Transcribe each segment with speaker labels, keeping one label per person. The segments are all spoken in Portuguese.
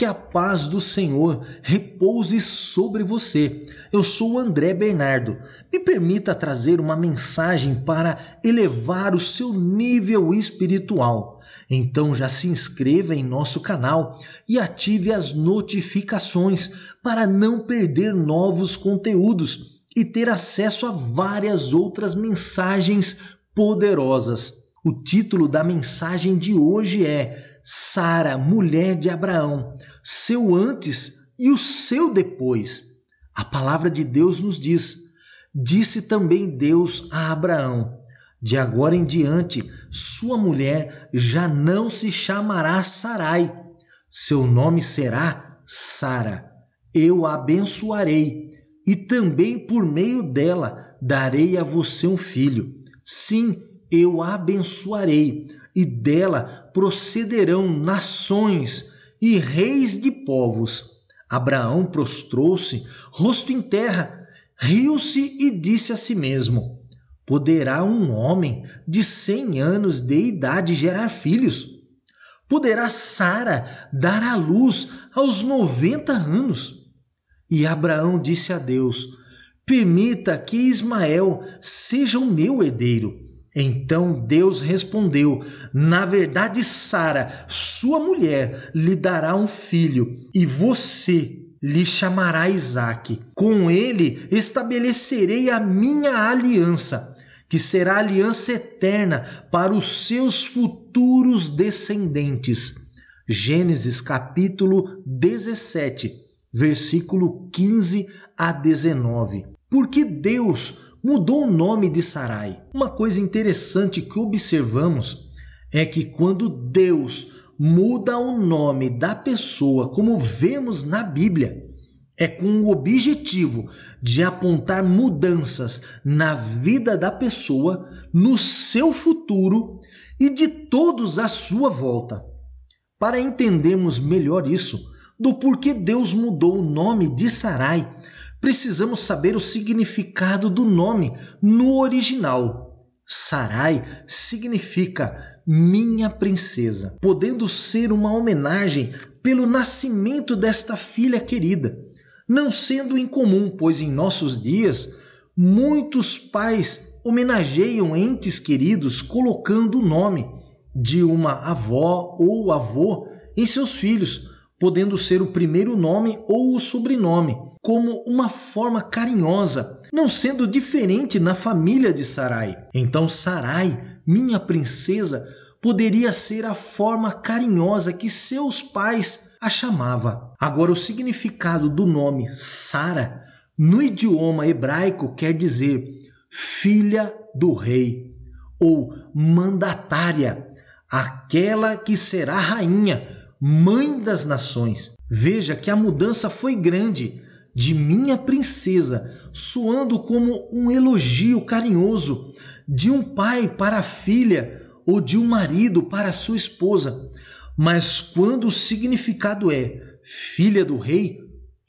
Speaker 1: Que a paz do Senhor repouse sobre você. Eu sou André Bernardo. Me permita trazer uma mensagem para elevar o seu nível espiritual. Então já se inscreva em nosso canal e ative as notificações para não perder novos conteúdos e ter acesso a várias outras mensagens poderosas. O título da mensagem de hoje é Sara, mulher de Abraão seu antes e o seu depois. A palavra de Deus nos diz: Disse também Deus a Abraão: De agora em diante, sua mulher já não se chamará Sarai, seu nome será Sara. Eu a abençoarei, e também por meio dela darei a você um filho. Sim, eu a abençoarei, e dela procederão nações e reis de povos. Abraão prostrou-se, rosto em terra, riu-se e disse a si mesmo: Poderá um homem de cem anos de idade gerar filhos? Poderá Sara dar à luz aos noventa anos? E Abraão disse a Deus: Permita que Ismael seja o meu herdeiro. Então Deus respondeu: Na verdade, Sara, sua mulher, lhe dará um filho, e você lhe chamará Isaque. Com ele estabelecerei a minha aliança, que será aliança eterna para os seus futuros descendentes. Gênesis capítulo 17, versículo 15 a 19. Porque Deus mudou o nome de Sarai. Uma coisa interessante que observamos é que quando Deus muda o nome da pessoa, como vemos na Bíblia, é com o objetivo de apontar mudanças na vida da pessoa, no seu futuro e de todos à sua volta. Para entendermos melhor isso, do porquê Deus mudou o nome de Sarai, precisamos saber o significado do nome no original. Sarai significa minha princesa, podendo ser uma homenagem pelo nascimento desta filha querida, não sendo incomum, pois em nossos dias muitos pais homenageiam entes queridos colocando o nome de uma avó ou avô em seus filhos, podendo ser o primeiro nome ou o sobrenome como uma forma carinhosa, não sendo diferente na família de Sarai. Então, Sarai, minha princesa, poderia ser a forma carinhosa que seus pais a chamava. Agora, o significado do nome Sara no idioma hebraico quer dizer filha do rei ou mandatária, aquela que será rainha, mãe das nações. Veja que a mudança foi grande. De minha princesa, soando como um elogio carinhoso. De um pai para a filha ou de um marido para sua esposa. Mas quando o significado é filha do rei,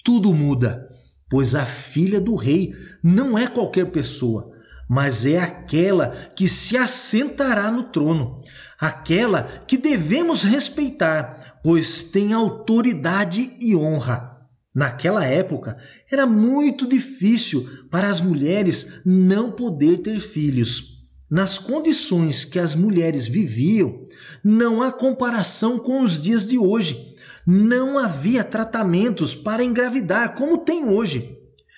Speaker 1: tudo muda, pois a filha do rei não é qualquer pessoa, mas é aquela que se assentará no trono, aquela que devemos respeitar, pois tem autoridade e honra. Naquela época, era muito difícil para as mulheres não poder ter filhos. Nas condições que as mulheres viviam, não há comparação com os dias de hoje. Não havia tratamentos para engravidar como tem hoje.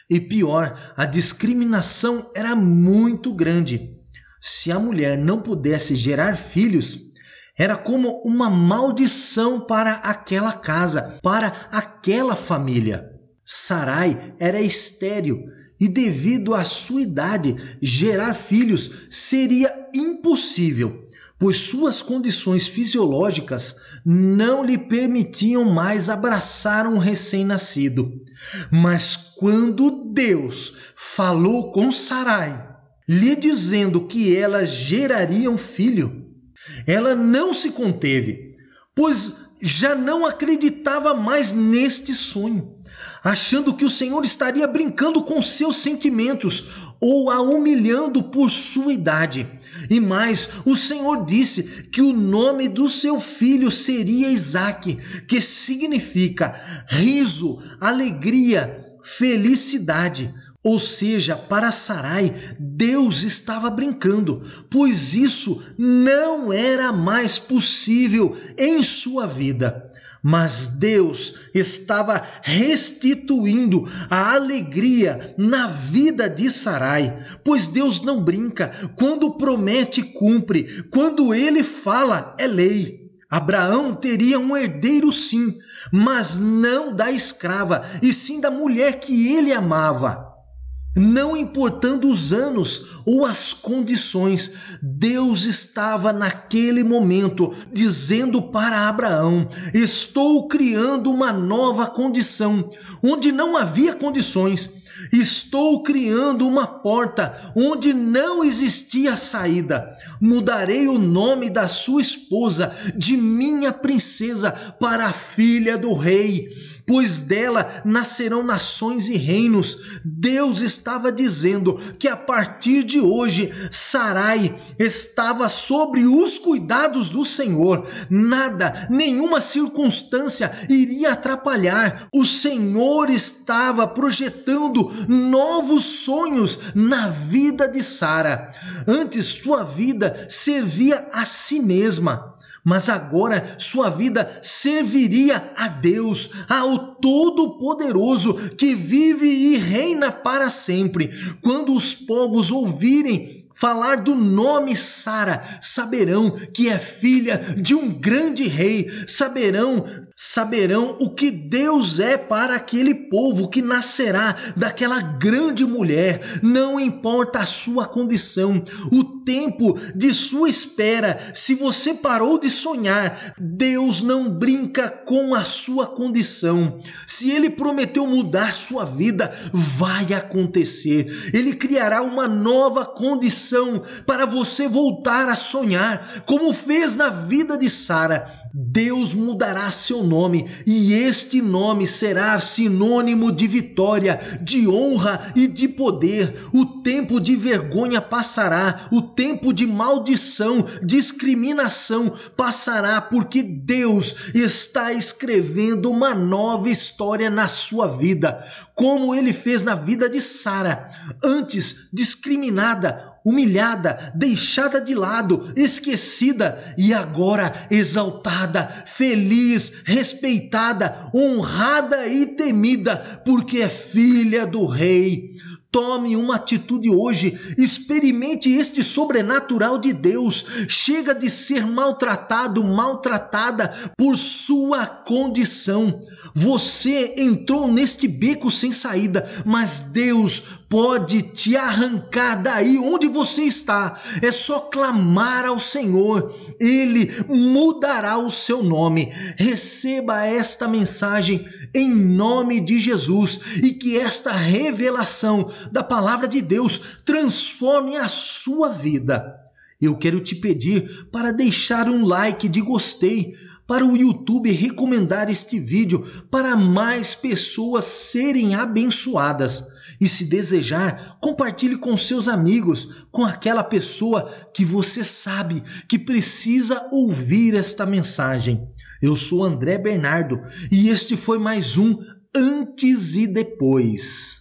Speaker 1: E pior, a discriminação era muito grande. Se a mulher não pudesse gerar filhos, era como uma maldição para aquela casa, para aquela família. Sarai era estéril e, devido à sua idade, gerar filhos seria impossível, pois suas condições fisiológicas não lhe permitiam mais abraçar um recém-nascido. Mas quando Deus falou com Sarai, lhe dizendo que ela geraria um filho, ela não se conteve, pois já não acreditava mais neste sonho, achando que o Senhor estaria brincando com seus sentimentos ou a humilhando por sua idade. E mais, o Senhor disse que o nome do seu filho seria Isaque, que significa riso, alegria, felicidade. Ou seja, para Sarai, Deus estava brincando, pois isso não era mais possível em sua vida. Mas Deus estava restituindo a alegria na vida de Sarai, pois Deus não brinca, quando promete, cumpre, quando ele fala, é lei. Abraão teria um herdeiro, sim, mas não da escrava, e sim da mulher que ele amava. Não importando os anos ou as condições, Deus estava naquele momento dizendo para Abraão: Estou criando uma nova condição, onde não havia condições. Estou criando uma porta onde não existia saída. Mudarei o nome da sua esposa de minha princesa para filha do rei pois dela nascerão nações e reinos. Deus estava dizendo que a partir de hoje Sarai estava sobre os cuidados do Senhor. Nada, nenhuma circunstância iria atrapalhar. O Senhor estava projetando novos sonhos na vida de Sara. Antes sua vida servia a si mesma mas agora sua vida serviria a Deus, ao Todo-Poderoso, que vive e reina para sempre. Quando os povos ouvirem falar do nome Sara, saberão que é filha de um grande rei, saberão saberão o que Deus é para aquele povo que nascerá daquela grande mulher, não importa a sua condição, o tempo de sua espera, se você parou de sonhar, Deus não brinca com a sua condição. Se ele prometeu mudar sua vida, vai acontecer. Ele criará uma nova para você voltar a sonhar, como fez na vida de Sara. Deus mudará seu nome e este nome será sinônimo de vitória, de honra e de poder. O tempo de vergonha passará, o tempo de maldição, discriminação passará, porque Deus está escrevendo uma nova história na sua vida, como ele fez na vida de Sara, antes discriminada, humilhada, deixada de lado, esquecida e agora exaltada, feliz, respeitada, honrada e temida, porque é filha do Rei. Tome uma atitude hoje, experimente este sobrenatural de Deus. Chega de ser maltratado, maltratada por sua condição. Você entrou neste beco sem saída, mas Deus pode te arrancar daí onde você está. É só clamar ao Senhor, ele mudará o seu nome. Receba esta mensagem em nome de Jesus e que esta revelação da palavra de Deus transforme a sua vida. Eu quero te pedir para deixar um like de gostei para o YouTube recomendar este vídeo para mais pessoas serem abençoadas. E se desejar, compartilhe com seus amigos, com aquela pessoa que você sabe que precisa ouvir esta mensagem. Eu sou André Bernardo e este foi mais um Antes e Depois.